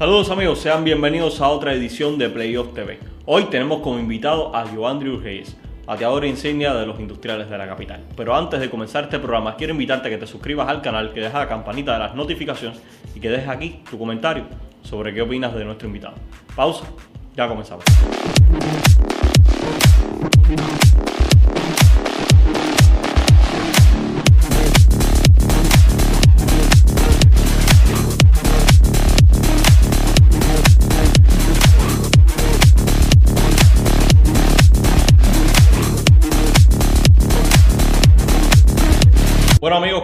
Saludos amigos, sean bienvenidos a otra edición de Playoff TV. Hoy tenemos como invitado a Joandri Reyes, bateador insignia de los industriales de la capital. Pero antes de comenzar este programa, quiero invitarte a que te suscribas al canal, que dejes la campanita de las notificaciones y que dejes aquí tu comentario sobre qué opinas de nuestro invitado. Pausa, ya comenzamos.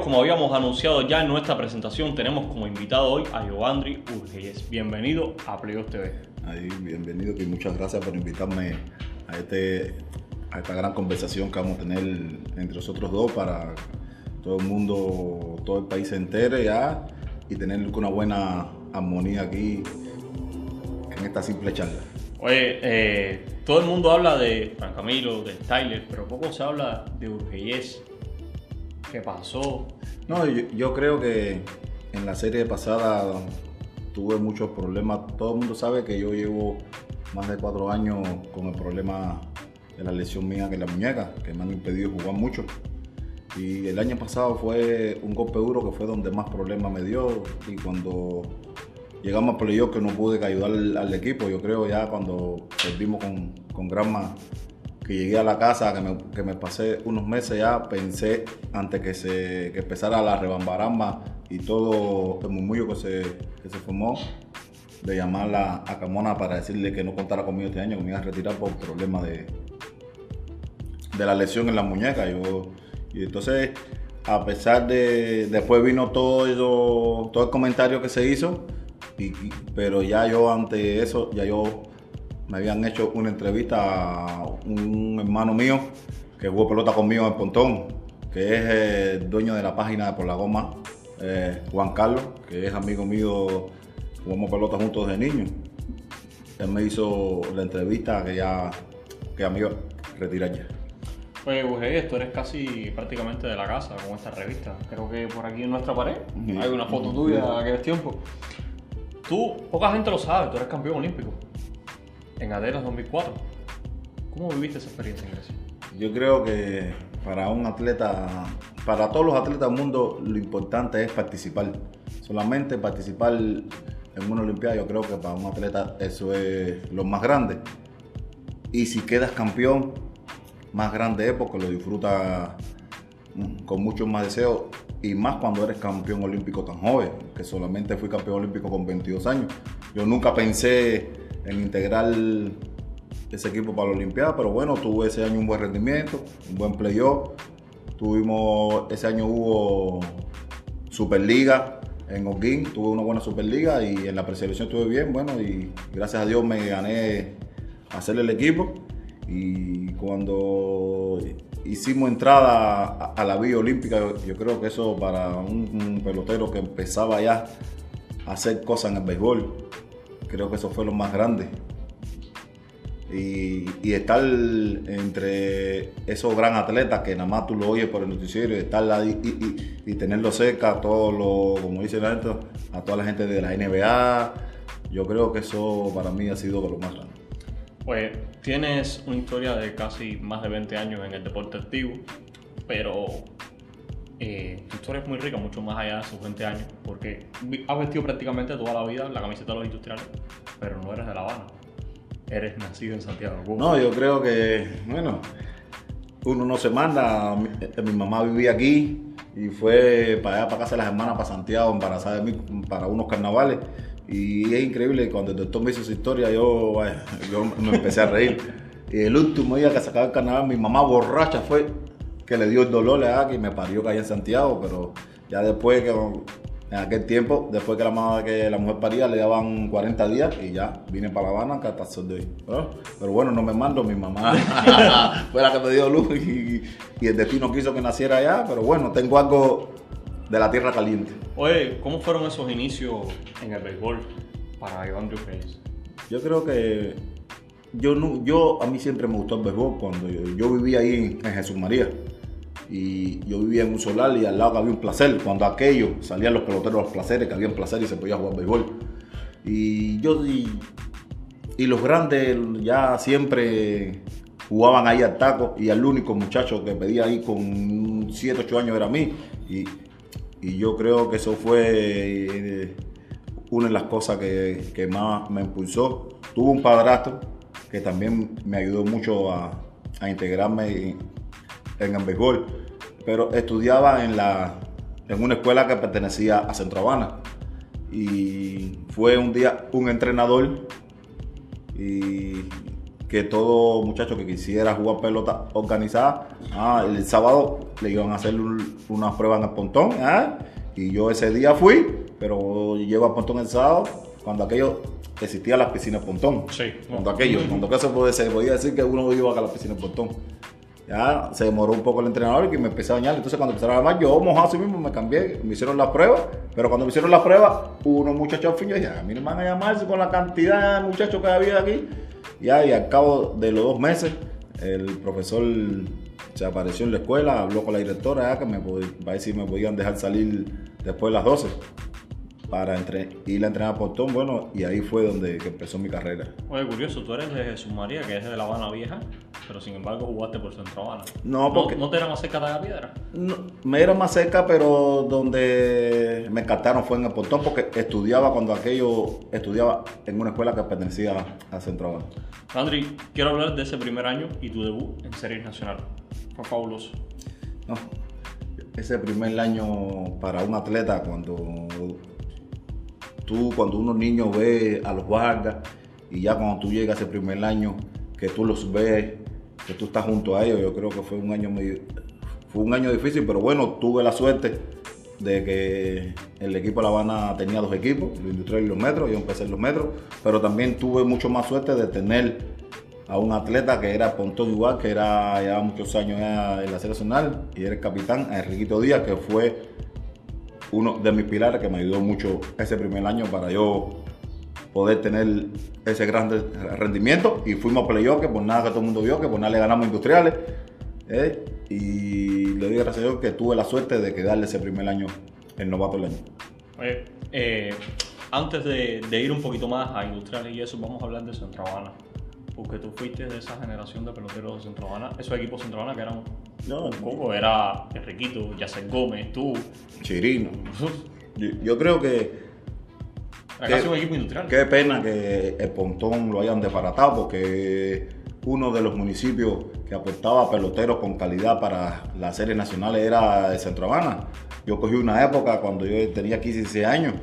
Como habíamos anunciado ya en nuestra presentación, tenemos como invitado hoy a Giovanni Urgeyes. Bienvenido a Playoff TV. Ahí, bienvenido y muchas gracias por invitarme a, este, a esta gran conversación que vamos a tener entre nosotros dos para todo el mundo, todo el país se entere ya y tener una buena armonía aquí en esta simple charla. Oye, eh, todo el mundo habla de Fran Camilo, de Tyler, pero poco se habla de Urgeyes. ¿Qué pasó? No, yo, creo que en la serie pasada tuve muchos problemas. Todo el mundo sabe que yo llevo más de cuatro años con el problema de la lesión mía que la muñeca, que me han impedido jugar mucho. Y el año pasado fue un golpe duro que fue donde más problemas me dio. Y cuando llegamos a playoff que no pude ayudar al, al, equipo, yo creo ya cuando perdimos con, con Granma, que llegué a la casa, que me, que me, pasé unos meses ya, pensé antes que, se, que empezara la rebambaramba y todo el murmullo que se, que se formó, de llamarla a Camona para decirle que no contara conmigo este año, que me iba a retirar por problemas de, de la lesión en la muñeca. Yo, y entonces, a pesar de, después vino todo, eso, todo el comentario que se hizo, y, pero ya yo ante eso, ya yo me habían hecho una entrevista a un hermano mío que jugó pelota conmigo en Pontón, que es el dueño de la página de Por la Goma, eh, Juan Carlos, que es amigo mío, jugamos pelota juntos desde niño. Él me hizo la entrevista que ya que a mí iba a retirar ya. Oye, Eugenia, tú eres casi prácticamente de la casa con esta revista. Creo que por aquí en nuestra pared sí. hay una foto tuya de aquel tiempo. Tú, poca gente lo sabe, tú eres campeón olímpico en Atenas 2004. ¿Cómo viviste esa experiencia en Grecia? Yo creo que para un atleta, para todos los atletas del mundo, lo importante es participar. Solamente participar en una Olimpiada, yo creo que para un atleta eso es lo más grande. Y si quedas campeón, más grande es porque lo disfrutas con mucho más deseo y más cuando eres campeón olímpico tan joven, que solamente fui campeón olímpico con 22 años. Yo nunca pensé en integrar ese equipo para la Olimpiada, pero bueno, tuve ese año un buen rendimiento, un buen playoff. Tuvimos, ese año hubo Superliga en Holguín, tuve una buena Superliga y en la preselección estuve bien, bueno, y gracias a Dios me gané hacer el equipo. Y cuando hicimos entrada a, la Vía Olímpica, yo, yo, creo que eso para un, un pelotero que empezaba ya a hacer cosas en el béisbol, creo que eso fue lo más grande. Y, estar entre esos gran atletas que nada más tú lo oyes por el noticiero y estar ahí y, tenerlo cerca a todos los, como dice la a toda la gente de la NBA, yo creo que eso para mí ha sido lo más grande. Pues tienes una historia de casi más de 20 años en el deporte activo, pero eh, tu historia es muy rica, mucho más allá de esos 20 años, porque has vestido prácticamente toda la vida la camiseta de los industriales, pero no eres de La Habana, eres nacido en Santiago. ¿Cómo? No, yo creo que, bueno, uno no se manda, mi, mi mamá vivía aquí y fue para allá, para casa de las hermanas, para Santiago, embarazada de mí, para unos carnavales. Y es increíble, cuando el doctor me hizo esa historia, yo, yo me empecé a reír. Y el último día que sacaba el carnaval, mi mamá borracha fue que le dio el dolor a y me parió que allá en Santiago, pero ya después que en aquel tiempo, después que la, mamá, que la mujer paría, le daban 40 días y ya vine para La Habana que hasta el de hoy. Pero, pero, bueno, no me mando, mi mamá fue la que me dio luz y, y, el destino quiso que naciera allá, pero bueno, tengo algo de la tierra caliente. Oye, ¿cómo fueron esos inicios en el béisbol para Iván Reyes? Yo creo que yo, no, yo a mí siempre me gustó el béisbol cuando yo, vivía ahí en Jesús María y yo vivía en un solar y al lado había un placer. Cuando aquello salían los peloteros los placeres, que había un placer y se podía jugar béisbol. Y yo y, los grandes ya siempre jugaban ahí al taco y el único muchacho que pedía ahí con 7, 8 años era mí. Y, y yo creo que eso fue eh, una de las cosas que, que más me impulsó. Tuve un padrastro que también me ayudó mucho a, integrarme en, béisbol, pero estudiaba en, la, en una escuela que pertenecía a Centro Habana. Y fue un día un entrenador y que todo muchacho que quisiera jugar pelota organizada, ah, el sábado le iban a hacer un- unas pruebas en el pontón, ah, y yo ese día fui, pero llego al pontón el sábado, cuando aquello existía la piscina del pontón. Sí. Cuando aquello, cuando que se, podía, se podía decir que uno iba a la piscina del pontón. Ya se demoró un poco el entrenador y me empecé a bañar. Entonces, cuando empezaron a bañar, yo mojado así mismo me cambié. Me hicieron las pruebas. Pero cuando me hicieron las pruebas, unos muchachos al fin, yo dije, a mí no me van a llamarse con la cantidad de muchachos que había aquí. Ya, y al cabo de los dos meses, el profesor se apareció en la escuela, habló con la directora, ya, que me, para ver si me podían dejar salir después de las 12 para entre- ir a entrenar a Portón. Bueno, y ahí fue donde que empezó mi carrera. Oye, curioso, tú eres de Jesús María, que es de La Habana Vieja, pero sin embargo jugaste por Centro Habana. No, porque- ¿No, te era más cerca de la piedra? No, me era más cerca, pero donde me encantaron fue en el Portón porque estudiaba cuando aquello, estudiaba en una escuela que pertenecía a Centro Habana. Andri, quiero hablar de ese primer año y tu debut en Series Nacional. Fue fabuloso. No, ese primer año para un atleta, cuando tú, cuando uno niño ve a los Vargas y ya cuando tú llegas ese primer año, que tú los ves, que tú estás junto a ellos, yo creo que fue un año muy, fue un año difícil, pero bueno, tuve la suerte de que el equipo de La Habana tenía dos equipos, los industriales y los metros, yo empecé en los metros, pero también tuve mucho más suerte de tener a un atleta que era Pontón igual, que era ya muchos años en la selección nacional, y era el capitán, Enriquito Díaz, que fue uno de mis pilares que me ayudó mucho ese primer año para yo poder tener ese gran de- rendimiento. Y fuimos a playoff, que por nada que todo el mundo vio, que por nada le ganamos industriales. ¿eh? Y le doy gracias a Dios que tuve la suerte de quedarle ese primer año el novato del año. Oye, eh, antes de, de ir un poquito más a industriales y eso, vamos a hablar de Centro Habana. Porque tú fuiste de esa generación de peloteros de Centro Habana, esos equipos Centro Habana que eran No, un poco, era Enriquito, Yacel Gómez, tú. Chirino. Yo, yo creo que Era casi un equipo industrial. Qué pena que el Pontón lo hayan desbaratado porque uno de los municipios que aportaba peloteros con calidad para las series nacionales era de Centro Habana. Yo cogí una época cuando yo tenía 15, 16 años,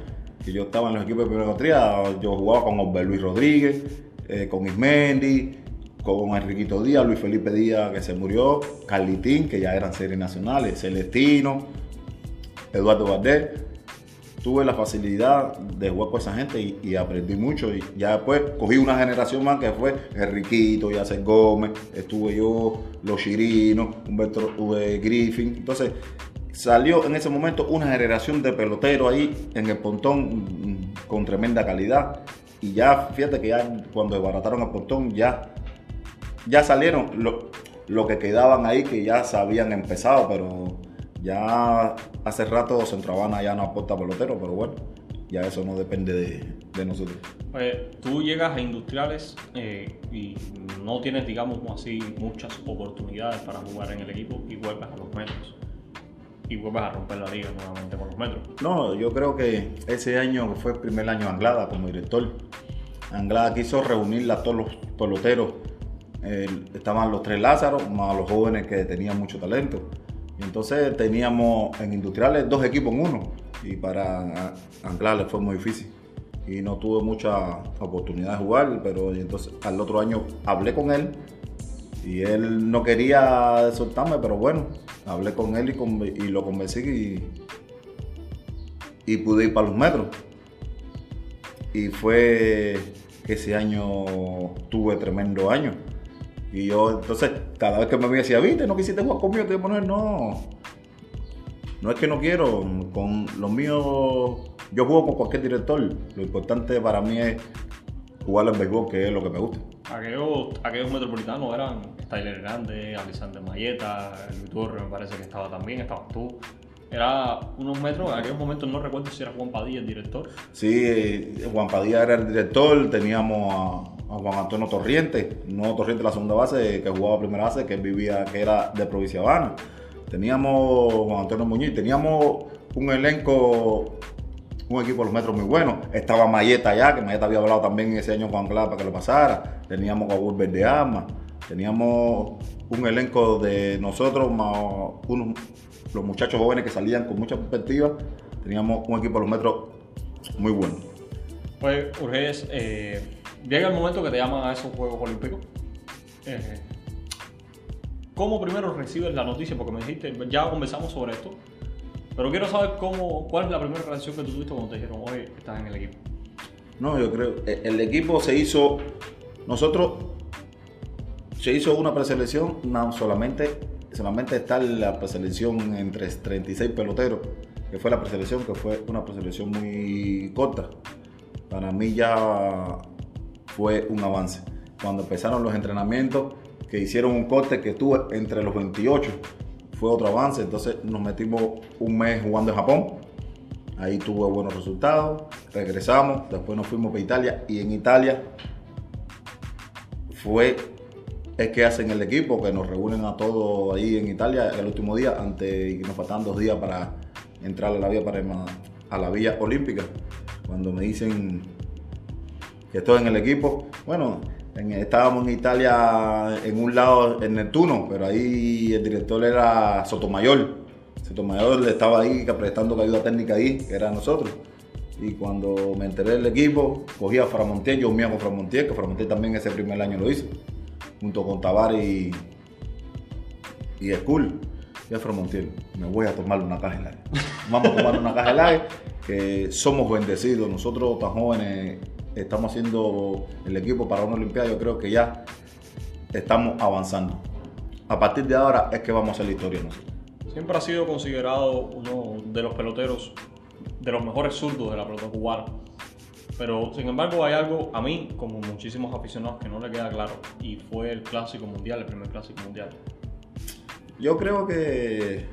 que yo estaba en los equipos de primera categoría, yo jugaba con Osber Luis Rodríguez, eh, con Ismendi, con Enriquito Díaz, Luis Felipe Díaz que se murió, Carlitín, que ya eran series nacionales, Celestino, Eduardo Valdés tuve la facilidad de jugar con esa gente y, aprendí mucho. Y ya después cogí una generación más que fue Enriquito, Yacel Gómez, estuve yo, Los Chirinos, Humberto V. Griffin. Entonces salió en ese momento una generación de peloteros ahí en el pontón mm, con tremenda calidad. Y ya, fíjate que ya cuando desbarataron el pontón, ya, ya salieron lo, lo que quedaban ahí que ya se habían empezado, pero ya hace rato Centro Habana ya no aporta pelotero, pero bueno, ya eso no depende de, de nosotros. Oye, tú llegas a industriales eh, y no tienes, digamos así, muchas oportunidades para jugar en el equipo y vuelves a los metros. Y vuelves a romper la liga nuevamente con los metros. No, yo creo que ese año fue el primer año de Anglada como director. Anglada quiso reunir a todos los peloteros. Estaban los tres Lázaros, más los jóvenes que tenían mucho talento. Y entonces teníamos en Industriales dos equipos en uno. Y para Anglada le fue muy difícil. Y no tuve mucha oportunidad de jugar, pero entonces al otro año hablé con él. Y él no quería soltarme, pero bueno, hablé con él y, conven- y lo convencí y, y pude ir para los metros. Y fue que ese año tuve tremendo año. Y yo, entonces, cada vez que me veía decía, viste, no quisiste jugar conmigo, te voy a poner, no. No es que no quiero, con los míos, yo juego con cualquier director. Lo importante para mí es jugar al béisbol, que es lo que me gusta. Aquellos, aquellos metropolitanos eran Tyler Hernández, Alexander Mayeta, Luis Torres me parece que estaba también, estabas tú. era unos metros, en aquellos momentos no recuerdo si era Juan Padilla el director. Sí, Juan Padilla era el director, teníamos a, Juan Antonio Torriente, no Torriente la segunda base, que jugaba primera base, que vivía, que era de Provincia Habana. Teníamos Juan Antonio Muñiz, teníamos un elenco, un equipo de los metros muy bueno. Estaba Mayeta ya, que Mayeta había hablado también ese año con Clara para que lo pasara. Teníamos a Wolver de Armas. Teníamos un elenco de nosotros, más unos, los muchachos jóvenes que salían con mucha perspectiva. Teníamos un equipo de los metros muy bueno. Pues, Urges, eh, llega el momento que te llaman a esos Juegos Olímpicos. Eh, ¿Cómo primero recibes la noticia? Porque me dijiste, ya conversamos sobre esto, pero quiero saber cómo, cuál es la primera reacción que tú tuviste cuando te dijeron, oye, estás en el equipo. No, yo creo, eh, el equipo se hizo, nosotros, se hizo una preselección, no, solamente, solamente está la preselección entre 36 peloteros, que fue la preselección, que fue una preselección muy corta. Para mí ya fue un avance. Cuando empezaron los entrenamientos, que hicieron un corte que tuve entre los 28. Fue otro avance, entonces nos metimos un mes jugando en Japón. Ahí tuve buenos resultados, regresamos, después nos fuimos para Italia y en Italia fue es que hacen el equipo, que nos reúnen a todos ahí en Italia el último día, antes y nos faltaban dos días para entrar a la vía para a la vía olímpica. Cuando me dicen que estoy en el equipo, bueno, estábamos en Italia en un lado en Neptuno, pero ahí el director era Sotomayor. Sotomayor estaba ahí prestando ayuda técnica ahí, que era nosotros. Y cuando me enteré del equipo, cogí a Framontier, yo me con Framontier, que Framontier también ese primer año lo hizo, junto con Tavares y, y Skull. Y a Framontier, me voy a tomar una caja helada. Vamos a tomar una caja helada, que somos bendecidos, nosotros tan jóvenes estamos haciendo el equipo para una Olimpiada, yo creo que ya estamos avanzando. A partir de ahora es que vamos a hacer la historia Siempre ha sido considerado uno de los peloteros, de los mejores zurdos de la pelota cubana. Pero sin embargo hay algo a mí, como muchísimos aficionados, que no le queda claro. Y fue el clásico mundial, el primer clásico mundial. Yo creo que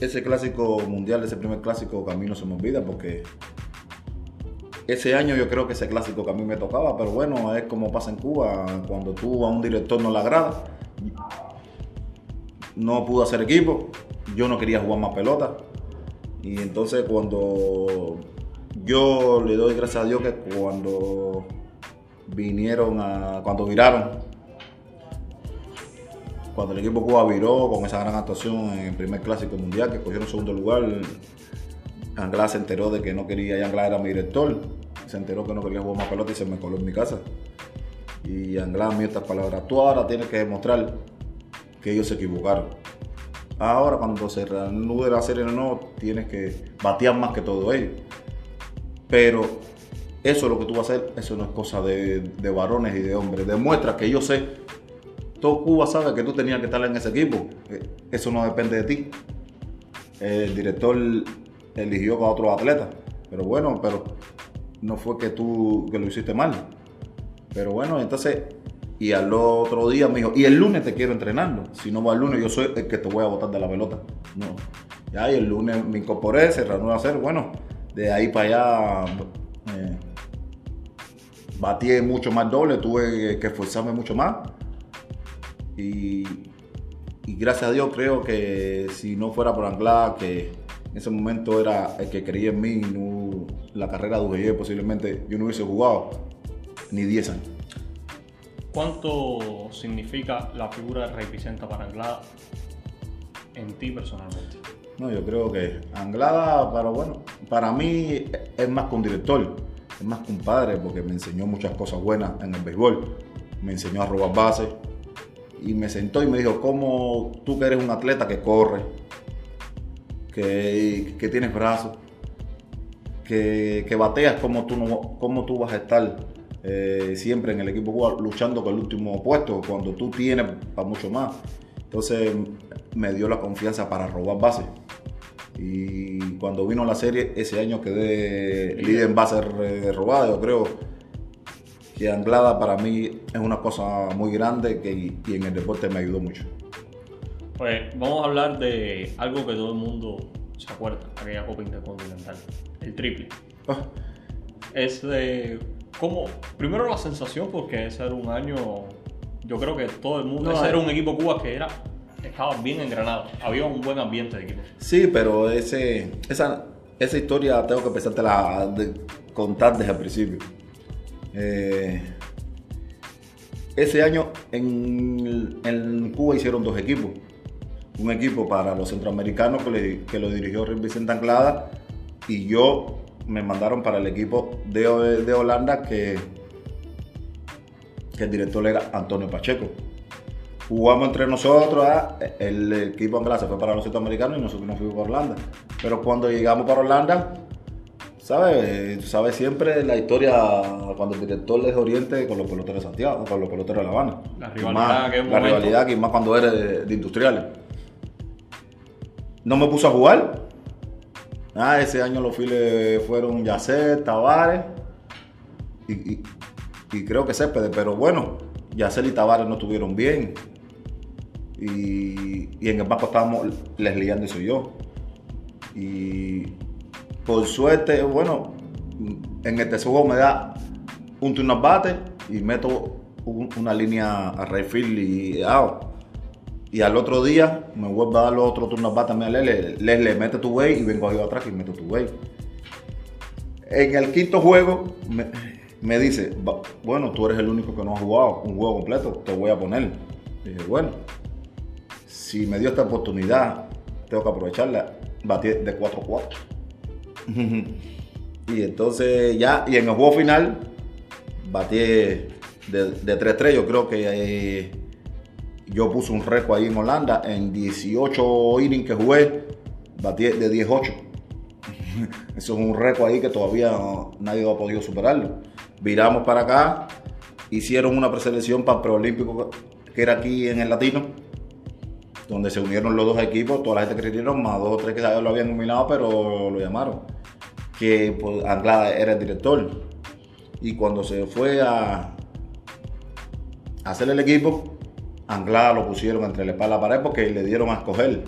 ese clásico mundial, ese primer clásico, que a mí no se me olvida porque ese año yo creo que ese clásico que a mí me tocaba, pero bueno, es como pasa en Cuba, cuando tú a un director no le agrada, no pudo hacer equipo, yo no quería jugar más pelota. Y entonces cuando yo le doy gracias a Dios que cuando vinieron a, cuando viraron, cuando el equipo Cuba viró con esa gran actuación en el primer clásico mundial, que cogieron segundo lugar, Anglada se enteró de que no quería, y Anglada era mi director, se enteró que no quería jugar más pelota y se me coló en mi casa. Y Anglada me estas palabras, tú ahora tienes que demostrar que ellos se equivocaron. Ahora cuando se reanude la serie no, tienes que batear más que todo ellos. Pero eso es lo que tú vas a hacer, eso no es cosa de, de varones y de hombres. Demuestra que yo sé, todo Cuba sabe que tú tenías que estar en ese equipo. Eso no depende de ti. El director eligió a otros atletas. Pero bueno, pero no fue que tú que lo hiciste mal. Pero bueno, entonces, y al otro día me dijo, y el lunes te quiero entrenando. Si no va el lunes, yo soy el que te voy a botar de la pelota. No. Ya, y el lunes me incorporé, se a hacer. Bueno, de ahí para allá eh, batí mucho más doble, tuve que esforzarme mucho más. Y, y gracias a Dios creo que si no fuera por Anglada, que en ese momento era el que creía en mí, no, la carrera de posiblemente yo no hubiese jugado ni 10 años. ¿Cuánto significa la figura de Rey Vicenta para Anglada en ti personalmente? No, yo creo que Anglada, para, bueno, para mí es más que un director, es más que un padre, porque me enseñó muchas cosas buenas en el béisbol. Me enseñó a robar bases y me sentó y me dijo, ¿cómo tú que eres un atleta que corre, que, tienes brazos, que, bateas, como tú, no, tú vas a estar eh, siempre en el equipo luchando con el último puesto, cuando tú tienes para mucho más. Entonces me dio la confianza para robar bases. Y cuando vino la serie, ese año quedé líder en bases robadas. Yo creo que Anglada para mí es una cosa muy grande que, y en el deporte me ayudó mucho. Pues vamos a hablar de algo que todo el mundo se acuerda, aquella Copa Intercontinental, el triple. Ah, Es de cómo, primero la sensación, porque ese era un año, yo creo que todo el mundo, No, ese eh. era un equipo Cuba que era, estaba bien engranado, había un buen ambiente de equipo. Sí, pero ese, esa, esa historia tengo que empezarte a de- contar desde el principio. Eh, ese año en, en Cuba hicieron dos equipos. Un equipo para los centroamericanos que, le- que lo dirigió Vicente Anglada y yo me mandaron para el equipo de, de Holanda que, que el director era Antonio Pacheco. Jugamos entre nosotros, ah, el equipo Anglada se fue para los centroamericanos y nosotros nos fuimos para Holanda. Pero cuando llegamos para Holanda, ¿sabes? Sabes siempre la historia cuando el director les oriente con los peloteros de Santiago, con los peloteros de La Habana. La rivalidad más- aquel La rivalidad que más cuando eres de, de industriales. No me puso a jugar. Ah, ese año los files fueron Yacet, Tavares y, y- creo que Céspedes, pero bueno, Yacel y Tavares no estuvieron bien. Y, y en el banco estábamos Leslie y yo. Y por suerte, bueno, en el tercer juego me da un turno al bate y meto un- una línea a Rayfield y out. Y al otro día me vuelve a dar los al bate también a Leslie. Leslie, mete tu way y vengo yo atrás y meto tu way. En el quinto juego me, dice, "Va- bueno, tú eres el único que no ha jugado un juego completo, te voy a poner. Y dije, bueno, si me dio esta oportunidad, tengo que aprovecharla. Batí de 4-4. y entonces ya, y en el juego final, batí de, de 3-3. Yo creo que eh, yo puse un récord ahí en Holanda. En 18 innings que jugué, de 18. Eso es un récord ahí que todavía nadie ha podido superarlo. Viramos para acá, hicieron una preselección para el preolímpico que era aquí en el Latino, donde se unieron los dos equipos, toda la gente que más dos o tres que lo habían nominado, pero lo llamaron. Que pues, Anglada era el director. Y cuando se fue a hacer el equipo, Anglada lo pusieron entre la espalda y la pared porque le dieron a escoger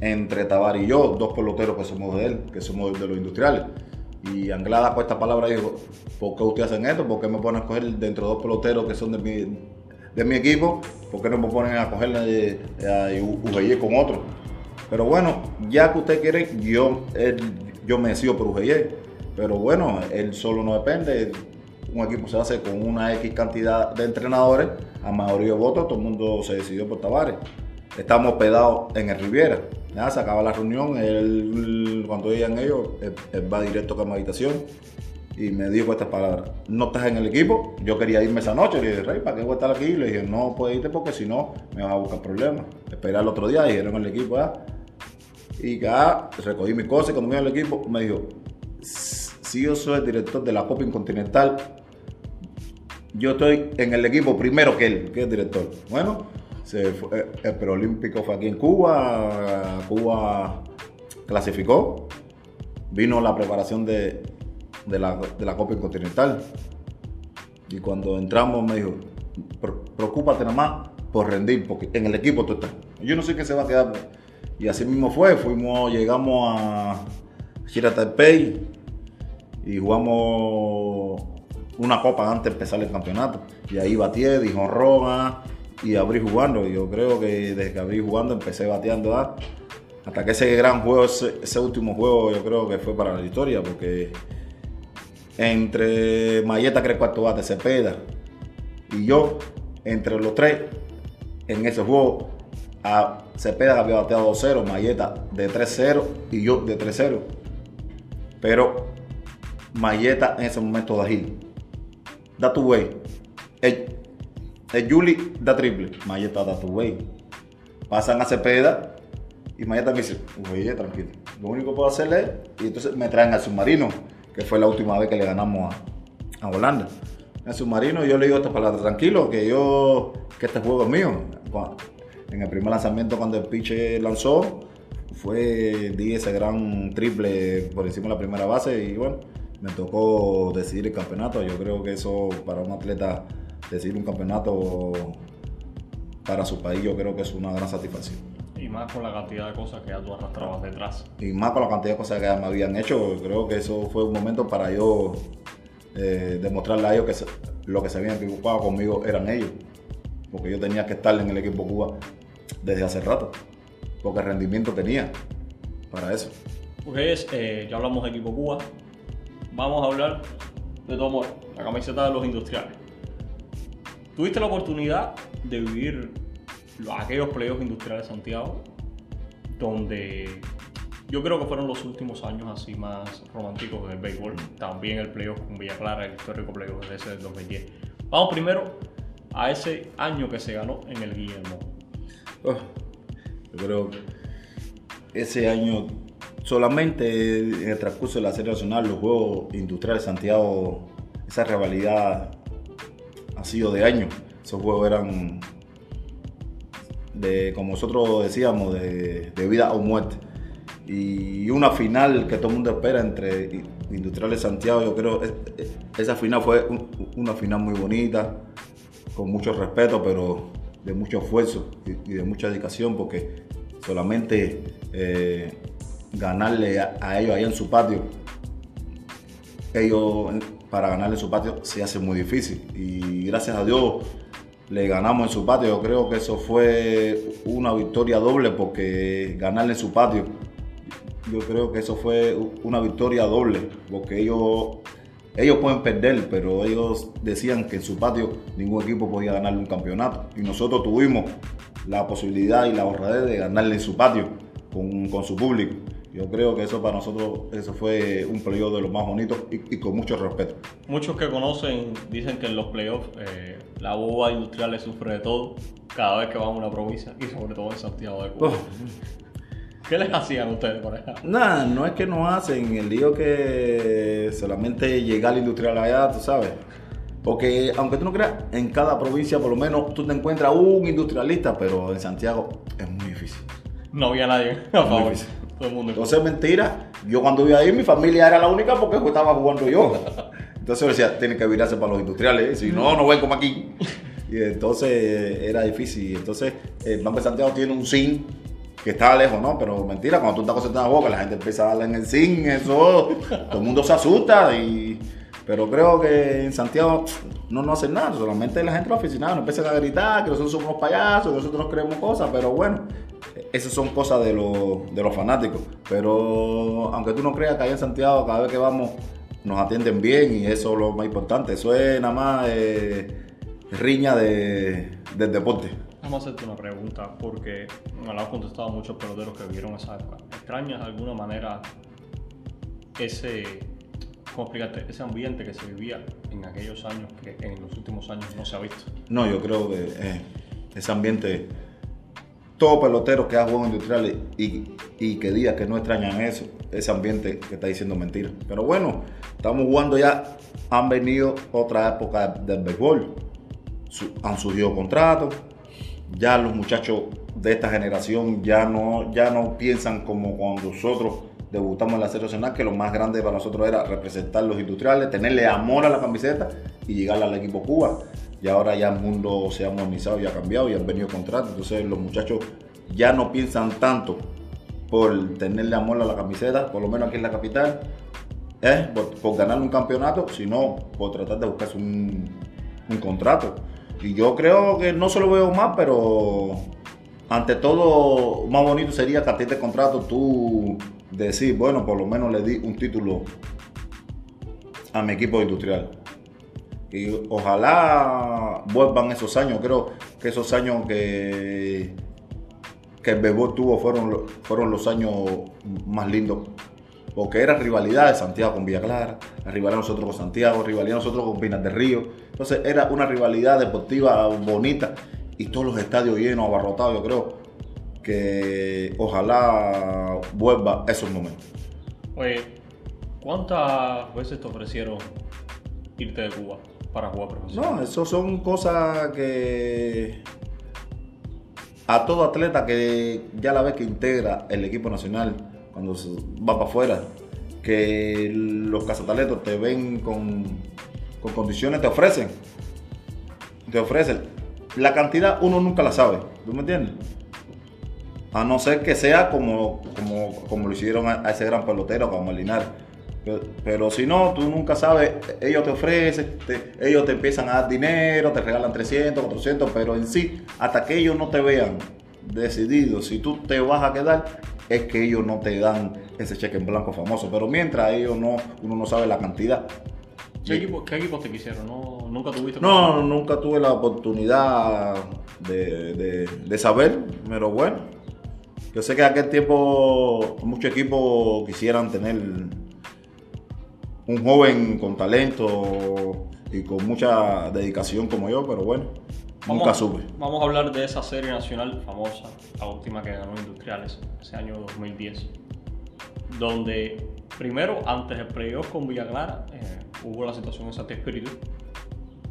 entre Tabar y yo, dos peloteros que somos de él, que somos de los industriales. Y Anglada con esta palabra dijo, ¿por qué ustedes hacen esto? ¿Por qué me ponen a escoger dentro de dos peloteros que son de mi, de mi equipo? ¿Por qué no me ponen a coger a UGY con otro? Pero bueno, ya que usted quiere, yo, yo me decido por UGY. Pero bueno, él solo no depende. Un equipo se hace con una X cantidad de entrenadores, a mayoría de votos, todo el mundo se decidió por Tavares. Estamos hospedados en el Riviera. Ya se acaba la reunión, él, cuando llegan ellos, él, va directo a mi habitación y me dijo estas palabras. No estás en el equipo, yo quería irme esa noche. Le dije, Rey, ¿para qué voy a estar aquí? Le dije, no puedes irte porque si no me vas a buscar problemas. Esperar el otro día, dijeron el equipo. Y ya recogí mis cosas y cuando me iba al equipo me dijo, si yo soy el director de la Copa Incontinental, yo estoy en el equipo primero que él, que es director. Bueno, se fue- eh, el preolímpico fue aquí en Cuba, Cuba clasificó, vino la preparación de, la, de la Copa Incontinental. Y cuando entramos me dijo, "Pre- preocúpate nada más por rendir, porque en el equipo tú estás. Yo no sé qué se va a quedar. Y así mismo fue, fuimos, llegamos a Chiratalpey y jugamos una copa antes de empezar el campeonato. Y ahí bateé, dijo Roma y abrí jugando. Yo creo que desde que abrí jugando empecé bateando hasta que ese gran juego, ese, último juego, yo creo que fue para la historia, porque entre Mayeta, el cuarto bate, Cepeda y yo, entre los tres, en ese juego, a Cepeda había bateado 2-0, Mayeta de 3-0 y yo de 3-0. Pero Mayeta en ese momento da hit. Da tu way. El, el Juli da triple. Mayeta da tu way. Pasan a Cepeda y Mayeta me dice, oye, tranquilo. Lo único que puedo hacerle es, y entonces me traen al submarino, que fue la última vez que le ganamos a, a Holanda. El submarino, yo le digo estas palabras, tranquilo, que yo, que este juego es mío. En el primer lanzamiento, cuando el piche lanzó, fue, di ese gran triple por encima de la primera base y bueno, me tocó decidir el campeonato. Yo creo que eso para un atleta, decidir un campeonato para su país, yo creo que es una gran satisfacción. Y más con la cantidad de cosas que ya tú arrastrabas detrás. Y más con la cantidad de cosas que me habían hecho, creo que eso fue un momento para yo eh, demostrarle a ellos que lo que se habían equivocado conmigo eran ellos. Porque yo tenía que estar en el equipo Cuba desde hace rato. Porque rendimiento tenía para eso. Porque es, eh, ya hablamos de equipo Cuba. Vamos a hablar de tu amor, la camiseta de los industriales. Tuviste la oportunidad de vivir aquellos playoffs industriales de Santiago, donde yo creo que fueron los últimos años así más románticos del béisbol. También el playoff con Villa Clara, el histórico playoff de ese del 2010. Vamos primero a ese año que se ganó en el Guillermo. Oh, yo creo que ese año solamente en el transcurso de la Serie Nacional, los Juegos Industriales de Santiago, esa rivalidad ha sido de años. Esos juegos eran de, como nosotros decíamos, de, vida o muerte. Y una final que todo el mundo espera entre Industriales Santiago, yo creo, esa final fue una final muy bonita, con mucho respeto, pero de mucho esfuerzo y, de mucha dedicación, porque solamente eh, ganarle a, ellos ahí en su patio, ellos para ganarle en su patio se hace muy difícil. Y gracias a Dios le ganamos en su patio. Yo creo que eso fue una victoria doble porque ganarle en su patio, yo creo que eso fue una victoria doble porque ellos, ellos pueden perder, pero ellos decían que en su patio ningún equipo podía ganarle un campeonato. Y nosotros tuvimos la posibilidad y la honradez de ganarle en su patio con, con su público. Yo creo que eso para nosotros eso fue un periodo de los más bonitos y, con mucho respeto. Muchos que conocen dicen que en los playoffs eh, la boba industrial le sufre de todo cada vez que van a una provincia y sobre todo en Santiago de Cuba. ¿Qué les hacían ustedes por allá? Nada, no es que no hacen, el lío que solamente llega al industrial allá, tú sabes. Porque aunque tú no creas, en cada provincia por lo menos tú te encuentras un industrialista, pero en Santiago es muy difícil. No había nadie a favor. Todo el mundo. Entonces, mentira. Yo cuando iba ahí, mi familia era la única porque estaba jugando yo. Entonces decía, tiene que virarse para los industriales. Si no, no ven como aquí. Y entonces era difícil. Entonces, el Banco de Santiago tiene un SIN que estaba lejos, ¿no? Pero mentira, cuando tú estás concentrado en la boca, la gente empieza a darle en el SIN, eso, todo el mundo se asusta. Y, pero creo que en Santiago no, no hacen nada, solamente la gente, los aficionados, empiezan a gritar que nosotros somos unos payasos, que nosotros nos creemos cosas, pero bueno, esas son cosas de, los fanáticos. Pero aunque tú no creas que allá en Santiago, cada vez que vamos, nos atienden bien y eso es lo más importante. Eso es nada más eh, riña de, del deporte. Vamos a hacerte una pregunta, porque me lo han contestado muchos peloteros que vivieron esa época. ¿Extrañas de alguna manera ese, ¿cómo explicarte? ese ambiente que se vivía en aquellos años que en los últimos años no se ha visto? No, yo creo que eh, ese ambiente todo pelotero que ha jugado industriales y, y que diga que no extrañan eso, ese ambiente que está diciendo mentira. Pero bueno, estamos jugando ya, han venido otra época del béisbol, han surgido contratos, ya los muchachos de esta generación ya no, ya no piensan como cuando nosotros debutamos en la Serie Nacional, que lo más grande para nosotros era representar los industriales, tenerle amor a la camiseta y llegar al equipo Cuba y ahora ya el mundo se ha modernizado y ha cambiado y han venido contratos. Entonces los muchachos ya no piensan tanto por tenerle amor a la camiseta, por lo menos aquí en la capital, ¿eh? por, ganar un campeonato, sino por tratar de buscarse un, contrato. Y yo creo que no se lo veo más, pero ante todo, más bonito sería que a ti de contrato tú decir, bueno, por lo menos le di un título a mi equipo industrial. Y ojalá vuelvan esos años. Creo que esos años que, que el Bebó tuvo fueron, fueron los años más lindos. Porque era rivalidad de Santiago con Villa Clara, la rivalidad nosotros con Santiago, rivalidad nosotros con Pinas de Río. Entonces era una rivalidad deportiva bonita y todos los estadios llenos, abarrotados. Yo creo que ojalá vuelva esos momentos. Oye, ¿cuántas veces te ofrecieron irte de Cuba? Para jugar profesional. No, eso son cosas que a todo atleta que ya la vez que integra el equipo nacional, cuando va para afuera, que los cazatalentos te ven con, con condiciones, te ofrecen. Te ofrecen. La cantidad uno nunca la sabe, ¿tú me entiendes? A no ser que sea como, como, como lo hicieron a, ese gran pelotero como Linares. Pero, si no, tú nunca sabes, ellos te ofrecen, ellos te empiezan a dar dinero, te regalan 300, 400, pero en sí, hasta que ellos no te vean decidido si tú te vas a quedar, es que ellos no te dan ese cheque en blanco famoso. Pero mientras ellos no, uno no sabe la cantidad. ¿Qué, equipo, equipos te quisieron? ¿No, ¿Nunca tuviste? No, nunca tuve la oportunidad de, de, saber, pero bueno. Yo sé que en aquel tiempo muchos equipos quisieran tener un joven con talento y con mucha dedicación como yo, pero bueno, nunca sube. Vamos a hablar de esa serie nacional famosa, la última que ganó Industriales, ese año 2010, donde primero, antes del playoff con Villa Clara, eh, hubo la situación en Santi Espíritu.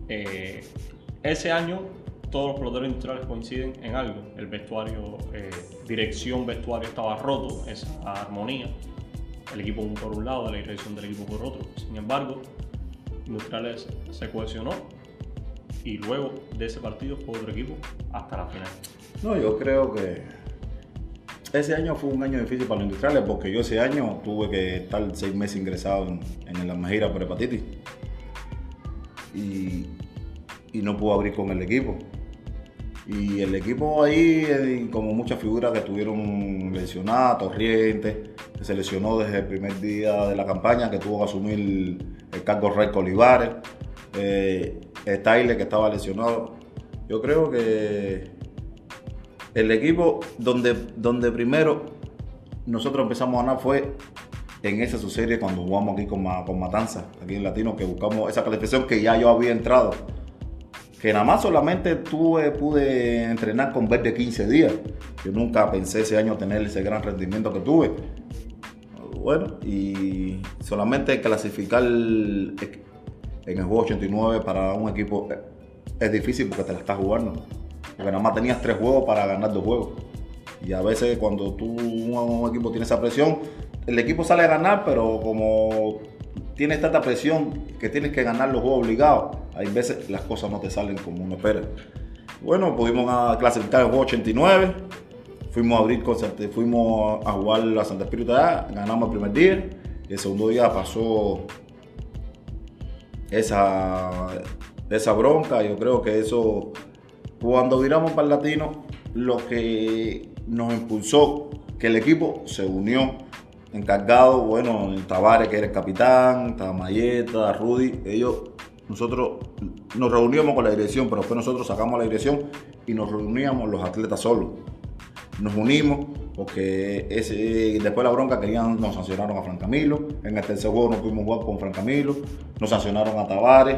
Eh, ese año todos los peloteros industriales coinciden en algo. El vestuario, eh, dirección vestuario estaba roto, esa armonía. El equipo por un lado, la dirección del equipo por otro. Sin embargo, Industriales se cohesionó y luego de ese partido fue otro equipo hasta la final. No, yo creo que ese año fue un año difícil para los industriales porque yo ese año tuve que estar seis meses ingresado en, en la por hepatitis y, y no pude abrir con el equipo. Y el equipo ahí, eh, como muchas figuras que estuvieron lesionadas, Torriente, que se lesionó desde el primer día de la campaña, que tuvo que asumir el cargo Rey Olivares, eh, que estaba lesionado. Yo creo que el equipo donde, donde primero nosotros empezamos a ganar fue en esa su serie cuando jugamos aquí con, con Matanza, aquí en Latino, que buscamos esa calificación que ya yo había entrado. Que nada más solamente tuve, pude entrenar con Verde 15 días. Yo nunca pensé ese año tener ese gran rendimiento que tuve. Bueno, y solamente clasificar en el juego 89 para un equipo es difícil porque te la estás jugando. Porque nada más tenías tres juegos para ganar dos juegos. Y a veces cuando tú, un, equipo tiene esa presión, el equipo sale a ganar, pero como tienes tanta presión que tienes que ganar los juegos obligados, hay veces las cosas no te salen como uno espera. Bueno, pudimos clasificar el juego 89, fuimos a abrir con, fuimos a jugar la Santa Espíritu ganamos el primer día, el segundo día pasó esa, esa bronca, yo creo que eso cuando viramos para el latino, lo que nos impulsó, que el equipo se unió, encargado, bueno, Tavares, que era el capitán, Tamayeta, Rudy, ellos, nosotros nos reuníamos con la dirección, pero después nosotros sacamos la dirección y nos reuníamos los atletas solos. Nos unimos porque después de la bronca querían, nos sancionaron a Fran Camilo, en el tercer juego no pudimos jugar con Fran Camilo, nos sancionaron a Tavares,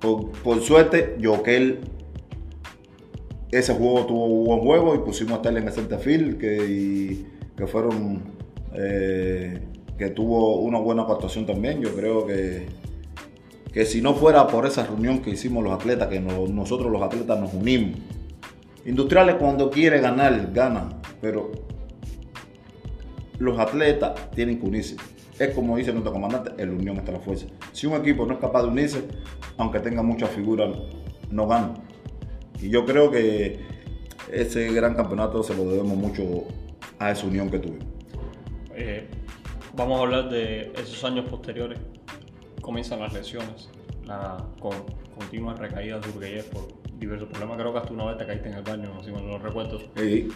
por, por suerte, Joquel ese juego tuvo un buen juego y pusimos a estar en el center que, que fueron eh, que tuvo una buena actuación también. Yo creo que, que si no fuera por esa reunión que hicimos los atletas, que nosotros los atletas nos unimos. Industriales cuando quiere ganar, gana, pero los atletas tienen que unirse. Es como dice nuestro comandante, el unión está la fuerza. Si un equipo no es capaz de unirse, aunque tenga muchas figuras, no gana. Y yo creo que ese gran campeonato se lo debemos mucho a esa unión que tuvimos. Eh, vamos a hablar de esos años posteriores. Comienzan las lesiones, la con, continuas recaídas de Urgueyer por diversos problemas. Creo que hasta una vez te caíste en el baño, si me lo recuerdo. Sí.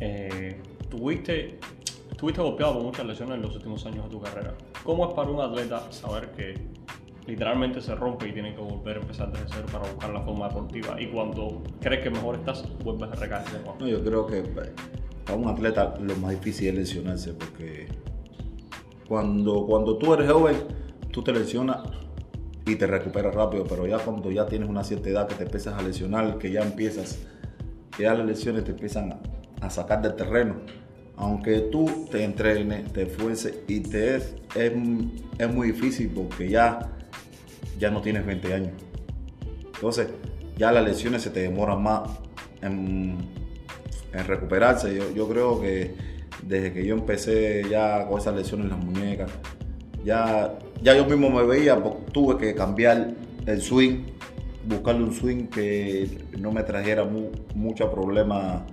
Eh, tuviste Estuviste golpeado por muchas lesiones en los últimos años de tu carrera. ¿Cómo es para un atleta saber que literalmente se rompe y tiene que volver a empezar desde cero para buscar la forma deportiva? Y cuando crees que mejor estás, vuelves a recaer No, yo creo que para un atleta lo más difícil es lesionarse porque cuando, cuando tú eres joven, tú te lesionas y te recuperas rápido, pero ya cuando ya tienes una cierta edad que te empiezas a lesionar, que ya empiezas, que ya las lesiones te empiezan a sacar del terreno, aunque tú te entrenes, te esfuerces y te es, es, muy difícil porque ya, ya no tienes 20 años. Entonces, ya las lesiones se te demoran más en, recuperarse. Yo, creo que desde que yo empecé ya con esas lesiones en las muñecas, ya, ya yo mismo me veía, tuve que cambiar el swing, buscarle un swing que no me trajera mucho problema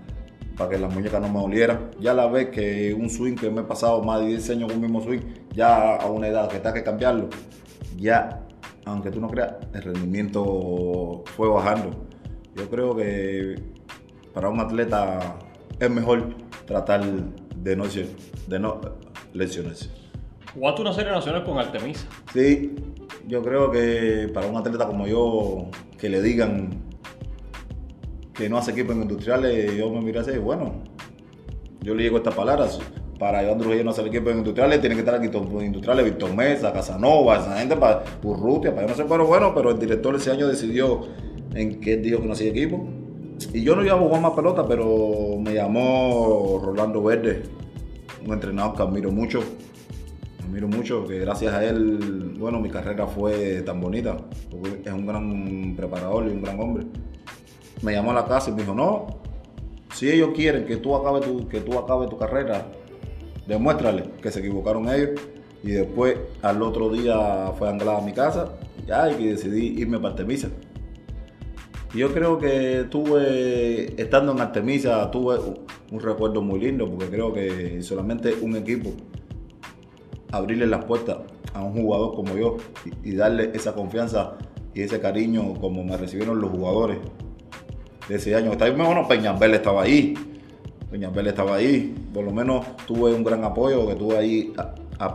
para que las muñecas no me dolieran. Ya la vez que un swing que me he pasado más de 10 años con el mismo swing, ya a una edad que está que cambiarlo, ya, aunque tú no creas, el rendimiento fue bajando. Yo creo que para un atleta es mejor tratar de no, de no lesionarse. ¿Jugaste una serie nacional con Artemisa? Sí, yo creo que para un atleta como yo, que le digan que no hace equipos industriales, yo me miré así, bueno, yo le digo estas palabras. Para Iván Trujillo no hacer equipos industriales, tiene que estar aquí industriales, Víctor Mesa, Casanova, esa gente para Urrutia, para yo no sé, pero bueno, pero el director ese año decidió en que dijo que no hacía equipo. Y yo no iba a jugar más pelota, pero me llamó Rolando Verde, un entrenador que admiro mucho. Admiro mucho, que gracias a él, bueno, mi carrera fue tan bonita, porque es un gran preparador y un gran hombre. Me llamó a la casa y me dijo, no, si ellos quieren que tú acabes tu, que tú acabes tu carrera, demuéstrale que se equivocaron ellos. Y después, al otro día, fue a a mi casa y decidí irme para Artemisa. Yo creo que tuve, estando en Artemisa, tuve un recuerdo muy lindo, porque creo que solamente un equipo abrirle las puertas a un jugador como yo y, darle esa confianza y ese cariño como me recibieron los jugadores de ese año. Está bueno, Peñabel estaba ahí. Peñabel estaba ahí. Por lo menos tuve un gran apoyo que tuve ahí a, a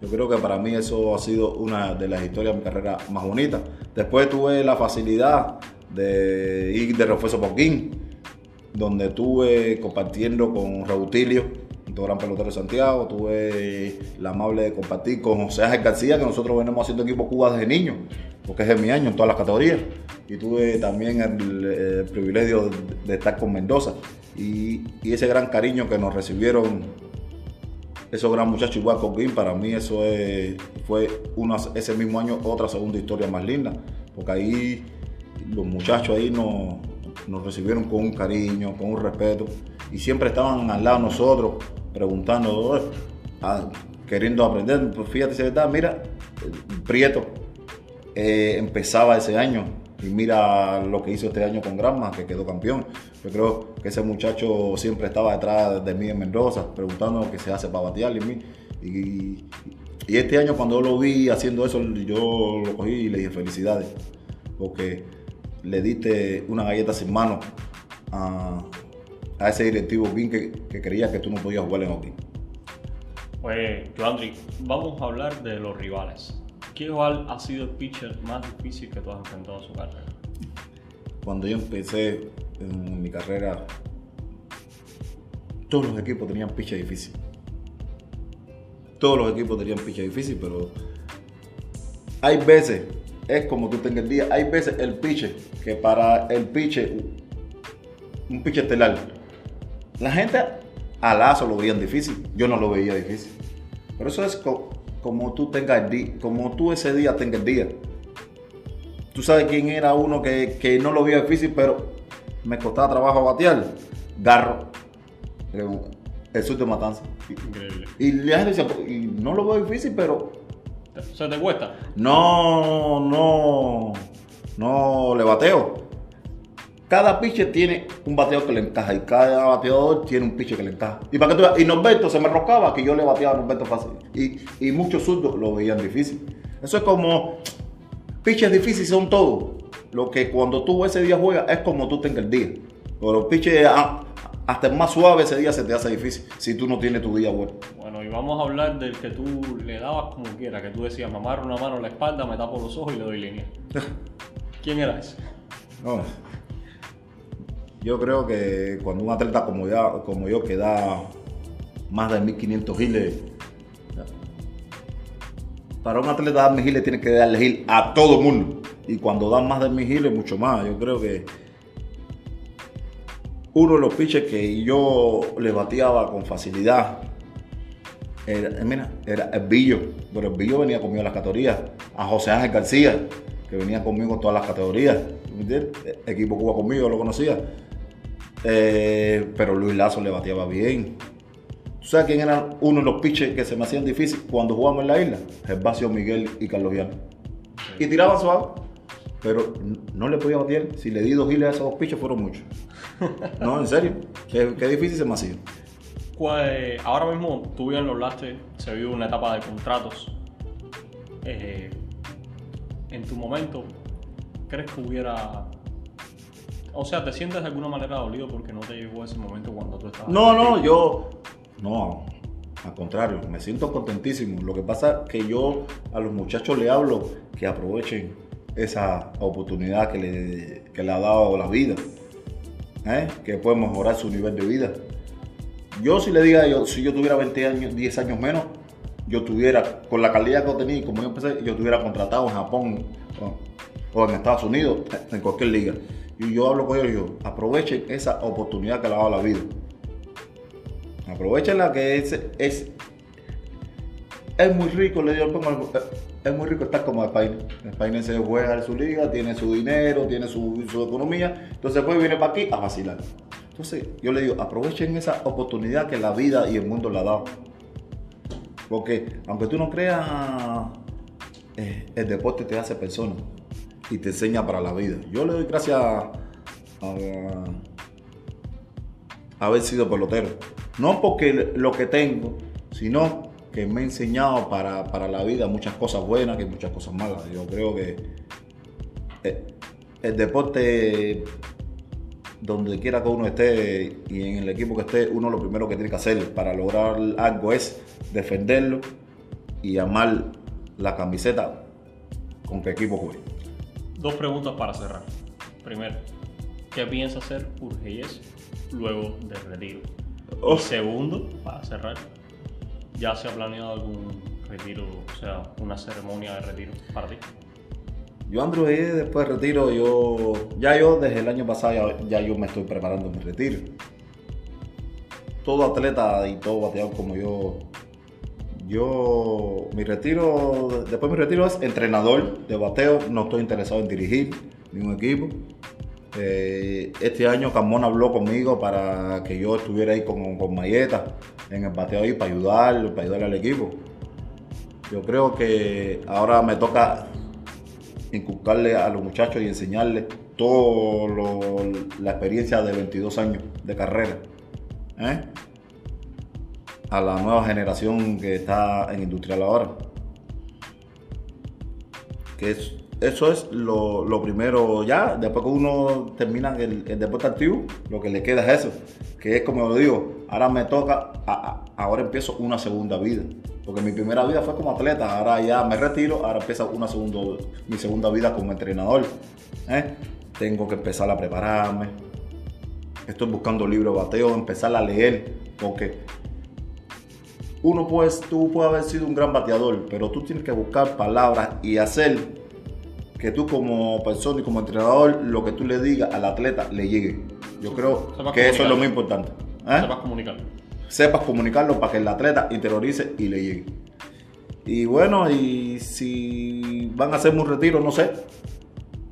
yo creo que para mí eso ha sido una de las historias de mi carrera más bonitas. Después tuve la facilidad de ir de refuerzo Poquín, donde estuve compartiendo con Rautilio, gran pelotero de Santiago. Tuve la amable de compartir con José Ángel García, que nosotros venimos haciendo equipo Cuba desde niño, porque es de mi año en todas las categorías. Y tuve también el, privilegio de, estar con Mendoza. Y, ese gran cariño que nos recibieron esos gran muchachos igual con Game, para mí eso fue una, ese mismo año otra segunda historia más linda, porque ahí los muchachos ahí nos recibieron con un cariño, con un respeto, y siempre estaban al lado de nosotros preguntando, ah, queriendo aprender. Pues fíjate, si verdad, mira, Prieto eh, empezaba ese año y mira lo que hizo este año con Granma, que quedó campeón. Yo creo que ese muchacho siempre estaba detrás de mí en Mendoza, preguntando qué se hace para batear y, y, y, este año cuando lo vi haciendo eso, yo lo cogí y le dije felicidades, porque le diste una galleta sin mano a, ese directivo que, que creía que tú no podías jugar en hockey. Pues, Joandri, vamos a hablar de los rivales. ¿Cuál ha sido el pitcher más difícil que tú has enfrentado en su carrera? Cuando yo empecé en mi carrera, todos los equipos tenían pitcher difícil. Todos los equipos tenían pitcher difícil, pero hay veces, es como tú tengas el día, hay veces el pitcher que para el pitcher, un pitcher estelar, la gente a Lazo lo veían difícil, yo no lo veía difícil. Pero eso es como tú tengas el día, como tú ese día tengas el día. Tú sabes quién era uno que, no lo vio difícil, pero me costaba trabajo batear. Garro. El sur de Matanza. Increíble. Y le decía, y no lo veo difícil, pero. ¿Se te cuesta? No, no. No le bateo. Cada pitcher tiene un bateador que le encaja y cada bateador tiene un pitcher que le encaja. Y para que tú y Norberto se me roscaba que yo le bateaba a Norberto fácil. Y, muchos zurdos lo veían difícil. Eso es como pitchers difíciles son todos. Lo que cuando tú ese día juegas es como tú tengas el día. Pero los pitchers ah, hasta más suave ese día se te hace difícil si tú no tienes tu día bueno. Bueno, y vamos a hablar del que tú le dabas como quiera, que tú decías, me amarro una mano a la espalda, me tapo los ojos y le doy línea. ¿Quién era ese? No, yo creo que cuando un atleta como, ya, como yo que da más de 1500 giles, para un atleta dar giles tiene que darle gil a todo el mundo. Y cuando da más de mil giles, mucho más. Yo creo que uno de los pitches que yo le bateaba con facilidad era, mira, era el Billo, pero el Billo venía conmigo en las categorías. A José Ángel García, que venía conmigo en todas las categorías. El equipo Cuba conmigo, lo conocía. Eh, pero Luis Lazo le bateaba bien. ¿Tú sabes quién era uno de los pitches que se me hacían difícil cuando jugábamos en la isla? Gervasio Miguel y Carlos Llano. Y tiraban suave. pero no le podía batear. Si le di dos giles a esos dos pichos, fueron muchos. no, en serio. Qué, qué difícil se me hacía. Pues, ahora mismo tú bien lo hablaste, se vive una etapa de contratos. Eh, en tu momento, ¿crees que hubiera... O sea, ¿te sientes de alguna manera dolido porque no te llegó ese momento cuando tú estabas... No, no, yo... No, al contrario, me siento contentísimo. Lo que pasa es que yo a los muchachos le hablo que aprovechen esa oportunidad que le, que le ha dado la vida, ¿eh? que puede mejorar su nivel de vida. Yo si le diga, yo, si yo tuviera 20 años, 10 años menos, yo tuviera, con la calidad que yo tenía y como yo empecé, yo tuviera contratado en Japón o, o en Estados Unidos, en cualquier liga. Y yo hablo con ellos, yo, aprovechen esa oportunidad que le ha dado la vida. Aprovechenla que es, es, es muy rico, le digo, es muy rico estar como el país. Se juega en su liga, tiene su dinero, tiene su, su economía, entonces después viene para aquí a vacilar. Entonces yo le digo, aprovechen esa oportunidad que la vida y el mundo le ha dado. Porque aunque tú no creas, eh, el deporte te hace persona y te enseña para la vida. Yo le doy gracias a, haber sido pelotero. No porque lo que tengo, sino que me ha enseñado para, para la vida muchas cosas buenas y muchas cosas malas. Yo creo que eh, el deporte, donde quiera que uno esté y en el equipo que esté, uno lo primero que tiene que hacer para lograr algo es defenderlo y amar la camiseta con que equipo juegue. Dos preguntas para cerrar. Primero, ¿qué piensa hacer Urgeyes luego del retiro? Oh. Y segundo, para cerrar, ¿ya se ha planeado algún retiro, o sea, una ceremonia de retiro para ti? Yo, Andrew, después del retiro, yo, ya yo desde el año pasado, ya, ya yo me estoy preparando mi retiro. Todo atleta y todo bateador como yo, yo, mi retiro, después mi retiro es entrenador de bateo, no estoy interesado en dirigir ningún equipo. Eh, este año Carmona habló conmigo para que yo estuviera ahí con, con Mayeta en el bateo ahí para ayudarlo, para ayudar al equipo. Yo creo que ahora me toca inculcarle a los muchachos y enseñarles toda la experiencia de 22 años de carrera. ¿eh? A la nueva generación que está en industrial ahora. Que es, eso es lo, primero ya. Después que uno termina el, deporte activo, lo que le queda es eso. Que es como lo digo, ahora me toca, a, ahora empiezo una segunda vida. Porque mi primera vida fue como atleta, ahora ya me retiro, ahora empieza una segundo, mi segunda vida como entrenador. ¿eh? Tengo que empezar a prepararme. Estoy buscando libros de bateo, empezar a leer, porque uno pues, tú puedes haber sido un gran bateador, pero tú tienes que buscar palabras y hacer que tú como persona y como entrenador, lo que tú le digas al atleta le llegue. Yo creo que eso es lo muy importante. ¿Eh? Sepas comunicarlo. Sepas comunicarlo para que el atleta interiorice y le llegue. Y bueno, y si van a hacerme un retiro, no sé.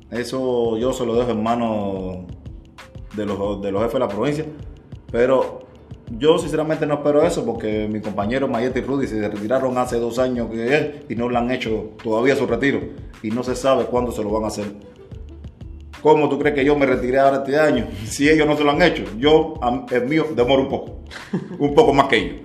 Eso yo se lo dejo en manos de los, de los jefes de la provincia. Pero yo sinceramente no espero eso porque mis compañeros Mayete y Rudy se retiraron hace dos años que él y no le han hecho todavía su retiro y no se sabe cuándo se lo van a hacer. ¿Cómo tú crees que yo me retiré ahora este año? Si ellos no se lo han hecho, yo, el mío, demoro un poco, un poco más que ellos.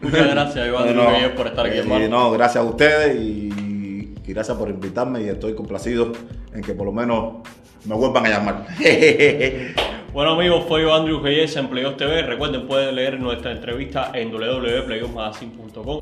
Muchas gracias, Iván, no, por estar aquí, hermano. No, gracias a ustedes y, y gracias por invitarme y estoy complacido en que por lo menos me vuelvan a llamar. Bueno amigos, fue yo Andrew Reyes en Playoffs TV. Recuerden, pueden leer nuestra entrevista en www.playoffsmagazine.com.